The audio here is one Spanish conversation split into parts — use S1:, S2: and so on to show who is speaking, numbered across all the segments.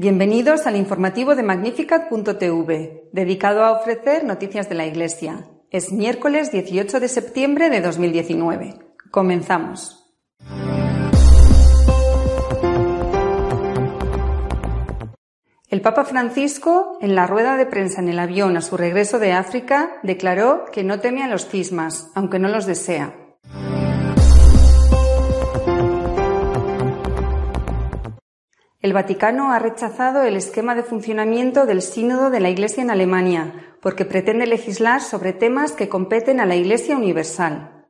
S1: Bienvenidos al informativo de Magnificat.tv, dedicado a ofrecer noticias de la Iglesia. Es miércoles 18 de septiembre de 2019. Comenzamos. El Papa Francisco, en la rueda de prensa en el avión a su regreso de África, declaró que no teme a los cismas, aunque no los desea. El Vaticano ha rechazado el esquema de funcionamiento del Sínodo de la Iglesia en Alemania, porque pretende legislar sobre temas que competen a la Iglesia Universal.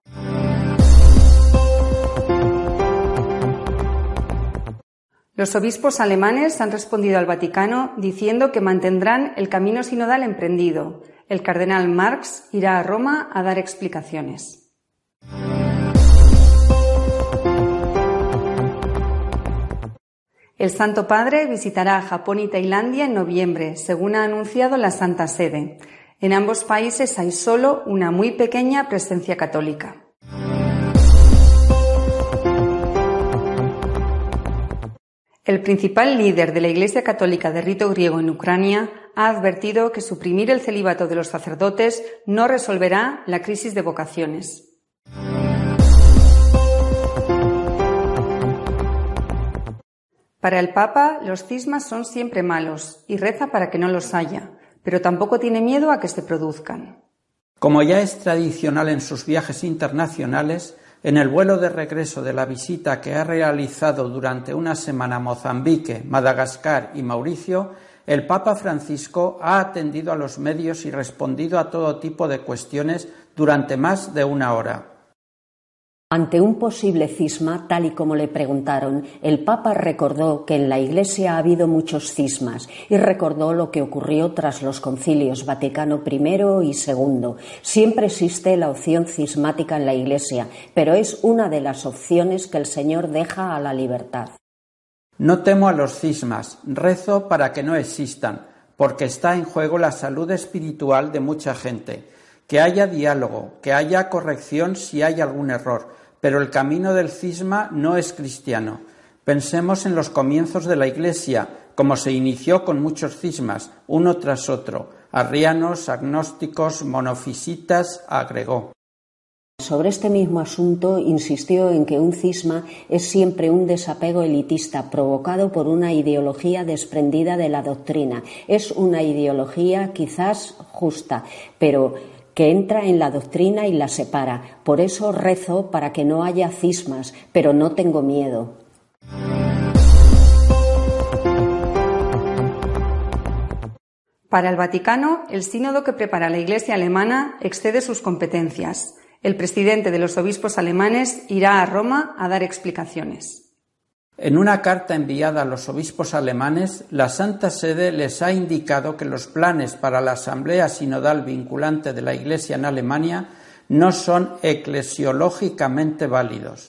S1: Los obispos alemanes han respondido al Vaticano diciendo que mantendrán el camino sinodal emprendido. El cardenal Marx irá a Roma a dar explicaciones. El Santo Padre visitará Japón y Tailandia en noviembre, según ha anunciado la Santa Sede. En ambos países hay solo una muy pequeña presencia católica. El principal líder de la Iglesia Católica de rito griego en Ucrania ha advertido que suprimir el celibato de los sacerdotes no resolverá la crisis de vocaciones. Para el Papa, los cismas son siempre malos y reza para que no los haya, pero tampoco tiene miedo a que se produzcan.
S2: Como ya es tradicional en sus viajes internacionales, en el vuelo de regreso de la visita que ha realizado durante una semana Mozambique, Madagascar y Mauricio, el Papa Francisco ha atendido a los medios y respondido a todo tipo de cuestiones durante más de una hora.
S3: Ante un posible cisma, tal y como le preguntaron, el Papa recordó que en la Iglesia ha habido muchos cismas y recordó lo que ocurrió tras los concilios Vaticano I y II. Siempre existe la opción cismática en la Iglesia, pero es una de las opciones que el Señor deja a la libertad.
S2: No temo a los cismas, rezo para que no existan, porque está en juego la salud espiritual de mucha gente. Que haya diálogo, que haya corrección si hay algún error, pero el camino del cisma no es cristiano. Pensemos en los comienzos de la Iglesia, como se inició con muchos cismas, uno tras otro. Arrianos, agnósticos, monofisitas, agregó.
S3: Sobre este mismo asunto insistió en que un cisma es siempre un desapego elitista provocado por una ideología desprendida de la doctrina. Es una ideología quizás justa, pero que entra en la doctrina y la separa. Por eso rezo para que no haya cismas, pero no tengo miedo.
S1: Para el Vaticano, el sínodo que prepara la Iglesia alemana excede sus competencias. El presidente de los obispos alemanes irá a Roma a dar explicaciones.
S2: En una carta enviada a los obispos alemanes, la Santa Sede les ha indicado que los planes para la Asamblea Sinodal vinculante de la Iglesia en Alemania no son eclesiológicamente válidos.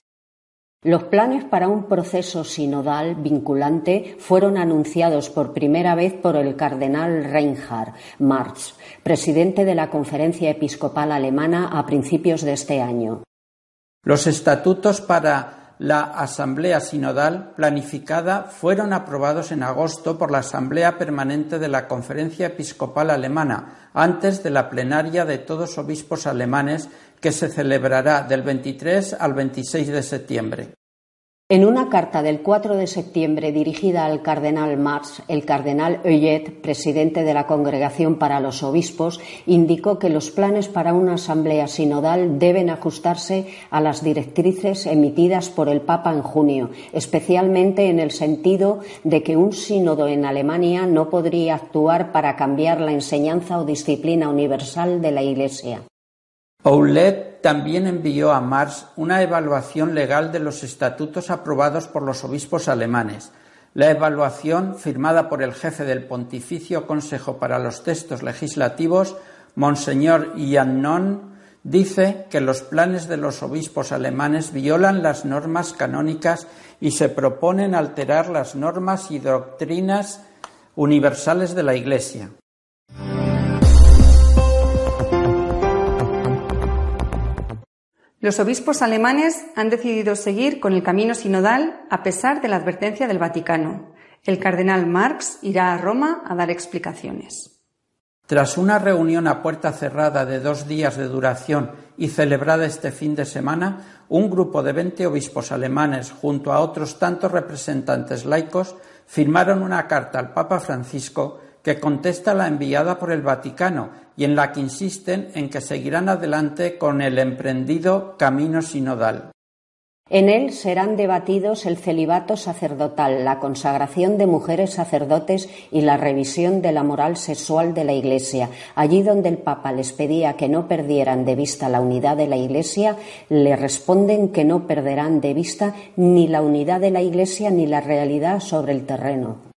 S3: Los planes para un proceso sinodal vinculante fueron anunciados por primera vez por el cardenal Reinhard Marx, presidente de la Conferencia Episcopal Alemana a principios de este año.
S2: Los estatutos para la Asamblea Sinodal planificada fueron aprobados en agosto por la Asamblea Permanente de la Conferencia Episcopal Alemana, antes de la plenaria de todos obispos alemanes que se celebrará del 23 al 26 de septiembre.
S3: En una carta del 4 de septiembre dirigida al cardenal Marx, el cardenal Euet, presidente de la Congregación para los Obispos, indicó que los planes para una asamblea sinodal deben ajustarse a las directrices emitidas por el Papa en junio, especialmente en el sentido de que un sínodo en Alemania no podría actuar para cambiar la enseñanza o disciplina universal de la Iglesia.
S2: También envió a Mars una evaluación legal de los estatutos aprobados por los obispos alemanes. La evaluación, firmada por el jefe del Pontificio Consejo para los Textos Legislativos, Monseñor Iannon, dice que los planes de los obispos alemanes violan las normas canónicas y se proponen alterar las normas y doctrinas universales de la Iglesia.
S1: Los obispos alemanes han decidido seguir con el camino sinodal a pesar de la advertencia del Vaticano. El cardenal Marx irá a Roma a dar explicaciones.
S2: Tras una reunión a puerta cerrada de dos días de duración y celebrada este fin de semana, un grupo de veinte obispos alemanes, junto a otros tantos representantes laicos, firmaron una carta al Papa Francisco que contesta la enviada por el Vaticano y en la que insisten en que seguirán adelante con el emprendido camino sinodal.
S3: En él serán debatidos el celibato sacerdotal, la consagración de mujeres sacerdotes y la revisión de la moral sexual de la Iglesia. Allí donde el Papa les pedía que no perdieran de vista la unidad de la Iglesia, le responden que no perderán de vista ni la unidad de la Iglesia ni la realidad sobre el terreno.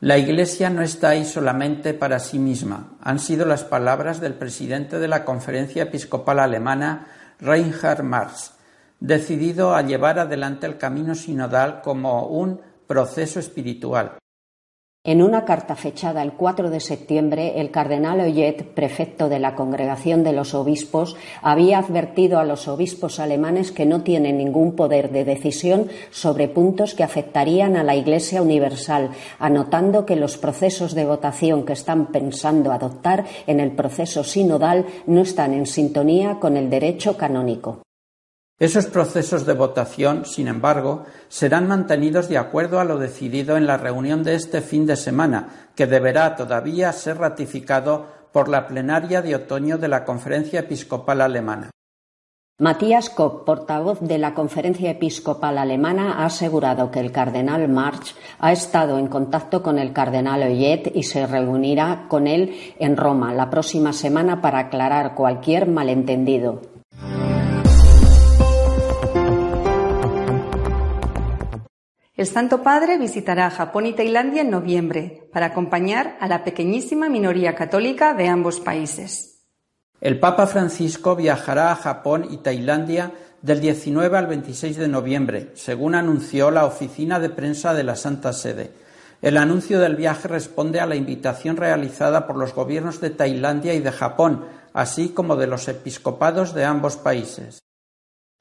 S2: La Iglesia no está ahí solamente para sí misma, han sido las palabras del presidente de la Conferencia Episcopal Alemana, Reinhard Marx, decidido a llevar adelante el camino sinodal como un proceso espiritual.
S3: En una carta fechada el 4 de septiembre, el cardenal Oyet, prefecto de la Congregación de los Obispos, había advertido a los obispos alemanes que no tienen ningún poder de decisión sobre puntos que afectarían a la Iglesia Universal, anotando que los procesos de votación que están pensando adoptar en el proceso sinodal no están en sintonía con el derecho canónico.
S2: Esos procesos de votación, sin embargo, serán mantenidos de acuerdo a lo decidido en la reunión de este fin de semana, que deberá todavía ser ratificado por la plenaria de otoño de la Conferencia Episcopal Alemana.
S3: Matías Koch, portavoz de la Conferencia Episcopal Alemana, ha asegurado que el cardenal March ha estado en contacto con el cardenal Oyet y se reunirá con él en Roma la próxima semana para aclarar cualquier malentendido.
S1: El Santo Padre visitará Japón y Tailandia en noviembre para acompañar a la pequeñísima minoría católica de ambos países.
S2: El Papa Francisco viajará a Japón y Tailandia del 19 al 26 de noviembre, según anunció la oficina de prensa de la Santa Sede. El anuncio del viaje responde a la invitación realizada por los gobiernos de Tailandia y de Japón, así como de los episcopados de ambos países.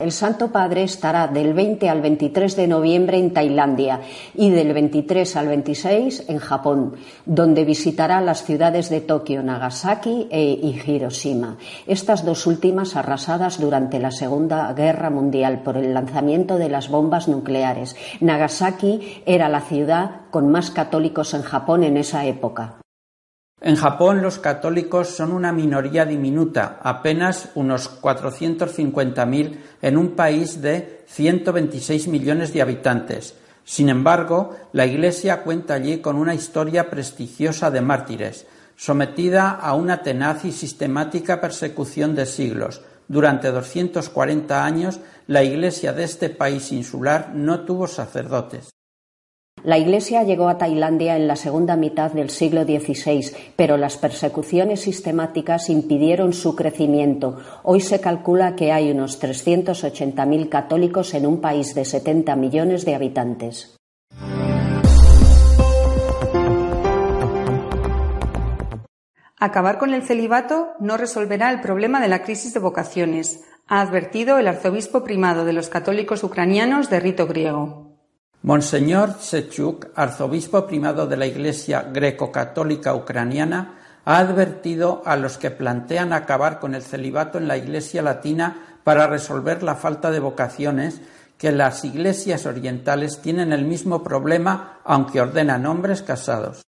S3: El Santo Padre estará del 20 al 23 de noviembre en Tailandia y del 23 al 26 en Japón, donde visitará las ciudades de Tokio, Nagasaki e Hiroshima, estas dos últimas arrasadas durante la Segunda Guerra Mundial por el lanzamiento de las bombas nucleares. Nagasaki era la ciudad con más católicos en Japón en esa época.
S2: En Japón los católicos son una minoría diminuta, apenas unos 450.000 en un país de 126 millones de habitantes. Sin embargo, la Iglesia cuenta allí con una historia prestigiosa de mártires, sometida a una tenaz y sistemática persecución de siglos. Durante 240 años, la Iglesia de este país insular no tuvo sacerdotes.
S3: La Iglesia llegó a Tailandia en la segunda mitad del siglo XVI, pero las persecuciones sistemáticas impidieron su crecimiento. Hoy se calcula que hay unos 380.000 católicos en un país de 70 millones de habitantes.
S1: Acabar con el celibato no resolverá el problema de la crisis de vocaciones, ha advertido el arzobispo primado de los católicos ucranianos de rito griego.
S2: Monseñor Sechuk, arzobispo primado de la Iglesia greco-católica ucraniana, ha advertido a los que plantean acabar con el celibato en la Iglesia latina para resolver la falta de vocaciones que las iglesias orientales tienen el mismo problema aunque ordenan hombres casados.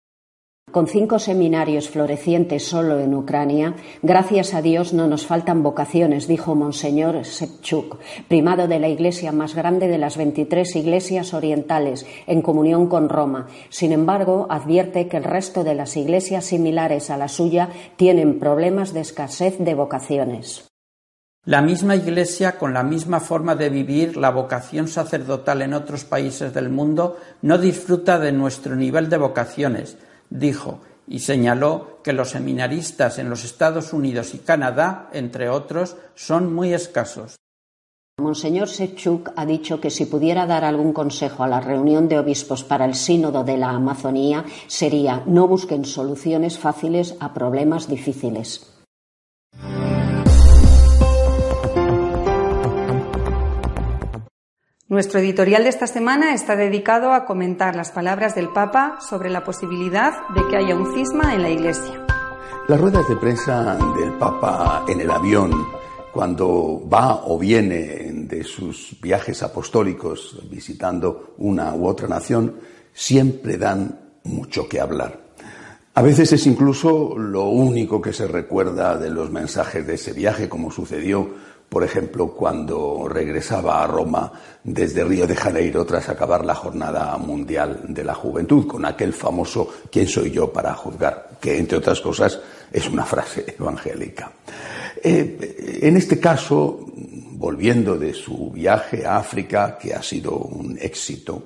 S3: Con cinco seminarios florecientes solo en Ucrania, gracias a Dios no nos faltan vocaciones, dijo Monseñor Sepchuk, primado de la iglesia más grande de las 23 iglesias orientales, en comunión con Roma. Sin embargo, advierte que el resto de las iglesias similares a la suya tienen problemas de escasez de vocaciones.
S2: La misma Iglesia, con la misma forma de vivir la vocación sacerdotal en otros países del mundo, no disfruta de nuestro nivel de vocaciones, dijo, y señaló que los seminaristas en los Estados Unidos y Canadá, entre otros, son muy escasos.
S3: Monseñor Sechuk ha dicho que si pudiera dar algún consejo a la reunión de obispos para el sínodo de la Amazonía sería no busquen soluciones fáciles a problemas difíciles.
S1: Nuestro editorial de esta semana está dedicado a comentar las palabras del Papa sobre la posibilidad de que haya un cisma en la Iglesia.
S4: Las ruedas de prensa del Papa en el avión, cuando va o viene de sus viajes apostólicos visitando una u otra nación, siempre dan mucho que hablar. A veces es incluso lo único que se recuerda de los mensajes de ese viaje, como sucedió por ejemplo, cuando regresaba a Roma desde Río de Janeiro tras acabar la Jornada Mundial de la Juventud, con aquel famoso ¿quién soy yo para juzgar? que, entre otras cosas, es una frase evangélica. Eh, en este caso, volviendo de su viaje a África, que ha sido un éxito,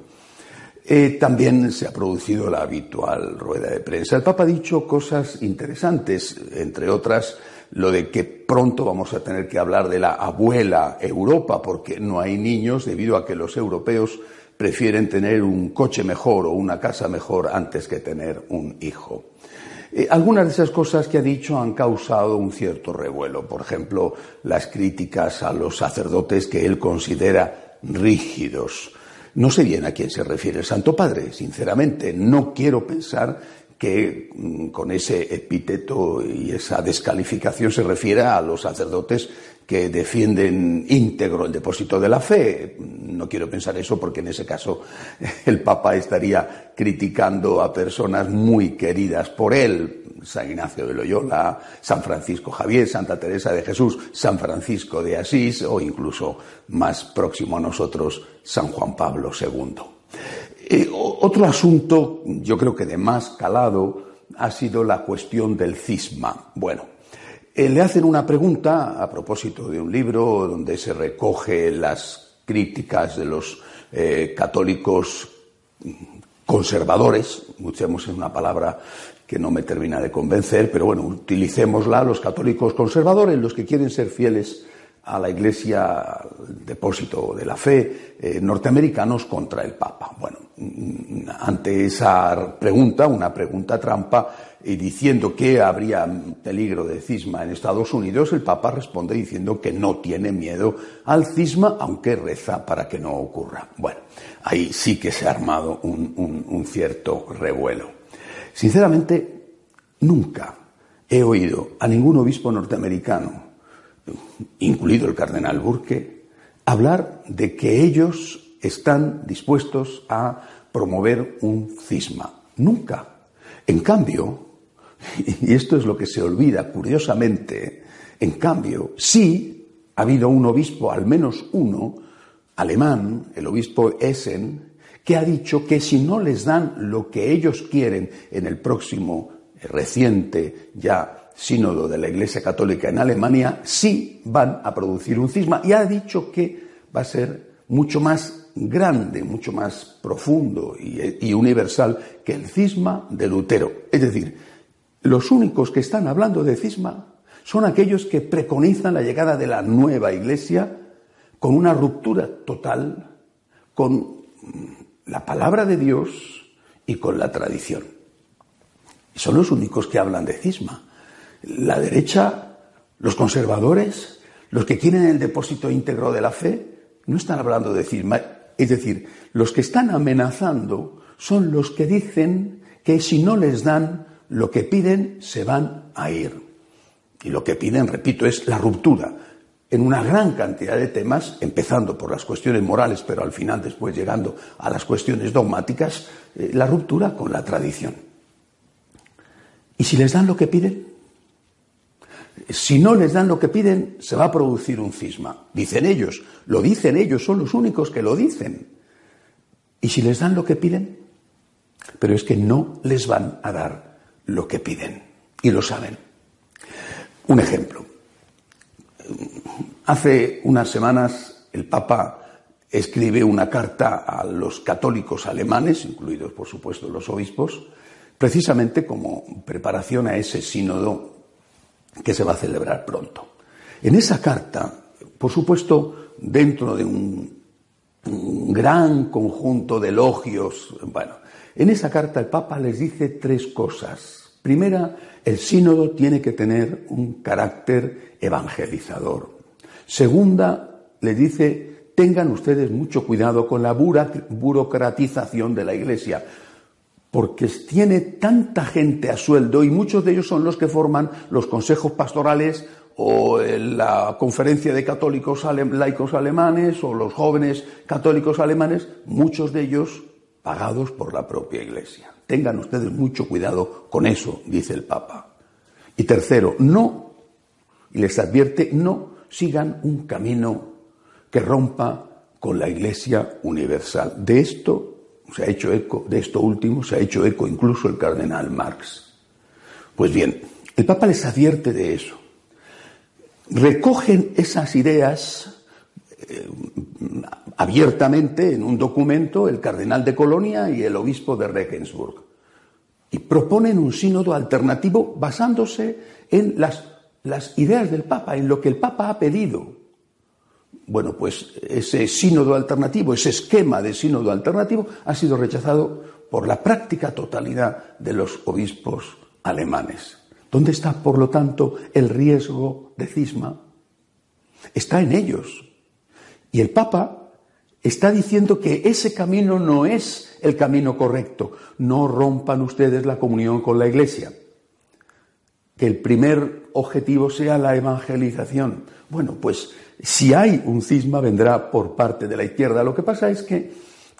S4: eh, también se ha producido la habitual rueda de prensa. El Papa ha dicho cosas interesantes, entre otras, lo de que pronto vamos a tener que hablar de la abuela Europa, porque no hay niños debido a que los europeos prefieren tener un coche mejor o una casa mejor antes que tener un hijo. Eh, algunas de esas cosas que ha dicho han causado un cierto revuelo. Por ejemplo, las críticas a los sacerdotes que él considera rígidos. No sé bien a quién se refiere el Santo Padre, sinceramente. No quiero pensar que mm, con ese epíteto y esa descalificación se refiere a los sacerdotes que defienden íntegro el depósito de la fe. No quiero pensar eso porque en ese caso el Papa estaría criticando a personas muy queridas por él, San Ignacio de Loyola, San Francisco Javier, Santa Teresa de Jesús, San Francisco de Asís o incluso más próximo a nosotros, San Juan Pablo II. Eh, otro asunto, yo creo que de más calado, ha sido la cuestión del cisma. Bueno, eh, le hacen una pregunta a propósito de un libro donde se recoge las críticas de los eh, católicos conservadores, usemos una palabra que no me termina de convencer, pero bueno, utilicémosla, los católicos conservadores, los que quieren ser fieles a la Iglesia, depósito de la fe, eh, norteamericanos contra el Papa. Bueno, mm, ante esa pregunta, una pregunta trampa, y diciendo que habría peligro de cisma en Estados Unidos, el Papa responde diciendo que no tiene miedo al cisma, aunque reza para que no ocurra. Bueno, ahí sí que se ha armado un, un cierto revuelo. Sinceramente, nunca he oído a ningún obispo norteamericano incluido el cardenal Burke, hablar de que ellos están dispuestos a promover un cisma. Nunca. En cambio, y esto es lo que se olvida curiosamente, en cambio, sí ha habido un obispo, al menos uno, alemán, el obispo Essen, que ha dicho que si no les dan lo que ellos quieren en el próximo reciente ya sínodo de la Iglesia Católica en Alemania, sí van a producir un cisma y ha dicho que va a ser mucho más grande, mucho más profundo y, universal que el cisma de Lutero. Es decir, los únicos que están hablando de cisma son aquellos que preconizan la llegada de la nueva Iglesia con una ruptura total con la palabra de Dios y con la tradición. son los únicos que hablan de cisma la derecha, los conservadores, los que quieren el depósito íntegro de la fe, no están hablando de cisma. Es decir, los que están amenazando son los que dicen que si no les dan lo que piden, se van a ir. Y lo que piden, repito, es la ruptura en una gran cantidad de temas, empezando por las cuestiones morales, pero al final después llegando a las cuestiones dogmáticas, eh, la ruptura con la tradición. ¿Y si les dan lo que piden? Si no les dan lo que piden, se va a producir un cisma. Dicen ellos, lo dicen ellos, son los únicos que lo dicen. ¿Y si les dan lo que piden? Pero es que no les van a dar lo que piden. Y lo saben. Un ejemplo. Hace unas semanas el Papa escribe una carta a los católicos alemanes, incluidos por supuesto los obispos, precisamente como preparación a ese sínodo que se va a celebrar pronto. En esa carta, por supuesto, dentro de un, gran conjunto de elogios, bueno, en esa carta el Papa les dice tres cosas. Primera, el sínodo tiene que tener un carácter evangelizador. Segunda, les dice, tengan ustedes mucho cuidado con la burocratización de la Iglesia porque tiene tanta gente a sueldo y muchos de ellos son los que forman los consejos pastorales o la conferencia de católicos laicos alemanes o los jóvenes católicos alemanes, muchos de ellos pagados por la propia Iglesia. Tengan ustedes mucho cuidado con eso, dice el Papa. Y tercero, no, y les advierte, no sigan un camino que rompa con la Iglesia universal. De esto se ha hecho eco, de esto último se ha hecho eco incluso el cardenal Marx. Pues bien, el Papa les advierte de eso. Recogen esas ideas eh, abiertamente en un documento el cardenal de Colonia y el obispo de Regensburg y proponen un sínodo alternativo basándose en las, las ideas del Papa, en lo que el Papa ha pedido. Bueno, pues ese sínodo alternativo, ese esquema de sínodo alternativo ha sido rechazado por la práctica totalidad de los obispos alemanes. ¿Dónde está, por lo tanto, el riesgo de cisma? Está en ellos. Y el Papa está diciendo que ese camino no es el camino correcto. No rompan ustedes la comunión con la Iglesia. Que el primer objetivo sea la evangelización. Bueno, pues si hay un cisma, vendrá por parte de la izquierda. Lo que pasa es que,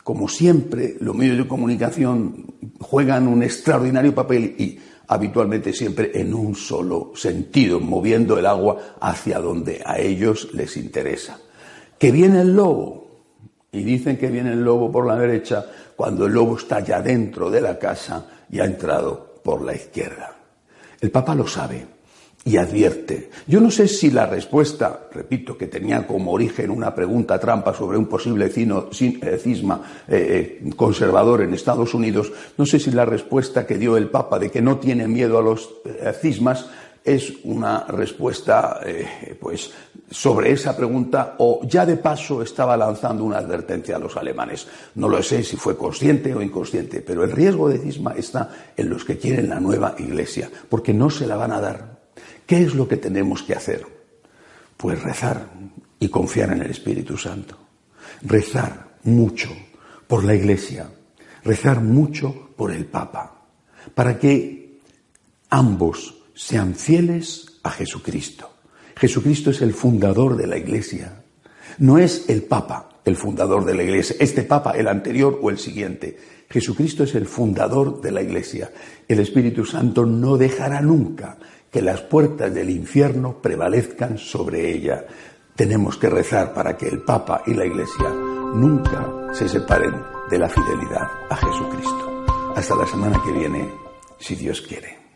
S4: como siempre, los medios de comunicación juegan un extraordinario papel y habitualmente siempre en un solo sentido, moviendo el agua hacia donde a ellos les interesa. Que viene el lobo, y dicen que viene el lobo por la derecha, cuando el lobo está ya dentro de la casa y ha entrado por la izquierda. El Papa lo sabe y advierte. Yo no sé si la respuesta, repito, que tenía como origen una pregunta trampa sobre un posible eh, cisma eh, eh, conservador en Estados Unidos, no sé si la respuesta que dio el Papa de que no tiene miedo a los cismas es una respuesta pues sobre esa pregunta o ya de paso estaba lanzando una advertencia a los alemanes. No lo sé si fue consciente o inconsciente, pero el riesgo de cisma está en los que quieren la nueva iglesia, porque no se la van a dar. ¿Qué es lo que tenemos que hacer? Pues rezar y confiar en el Espíritu Santo. Rezar mucho por la Iglesia, rezar mucho por el Papa, para que ambos sean fieles a Jesucristo. Jesucristo es el fundador de la Iglesia. No es el Papa el fundador de la Iglesia, este Papa, el anterior o el siguiente. Jesucristo es el fundador de la Iglesia. El Espíritu Santo no dejará nunca que las puertas del infierno prevalezcan sobre ella. Tenemos que rezar para que el Papa y la Iglesia nunca se separen de la fidelidad a Jesucristo. Hasta la semana que viene, si Dios quiere.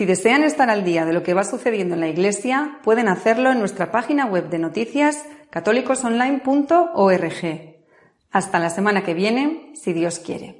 S1: Si desean estar al día de lo que va sucediendo en la Iglesia, pueden hacerlo en nuestra página web de noticias católicosonline.org. Hasta la semana que viene, si Dios quiere.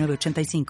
S5: 85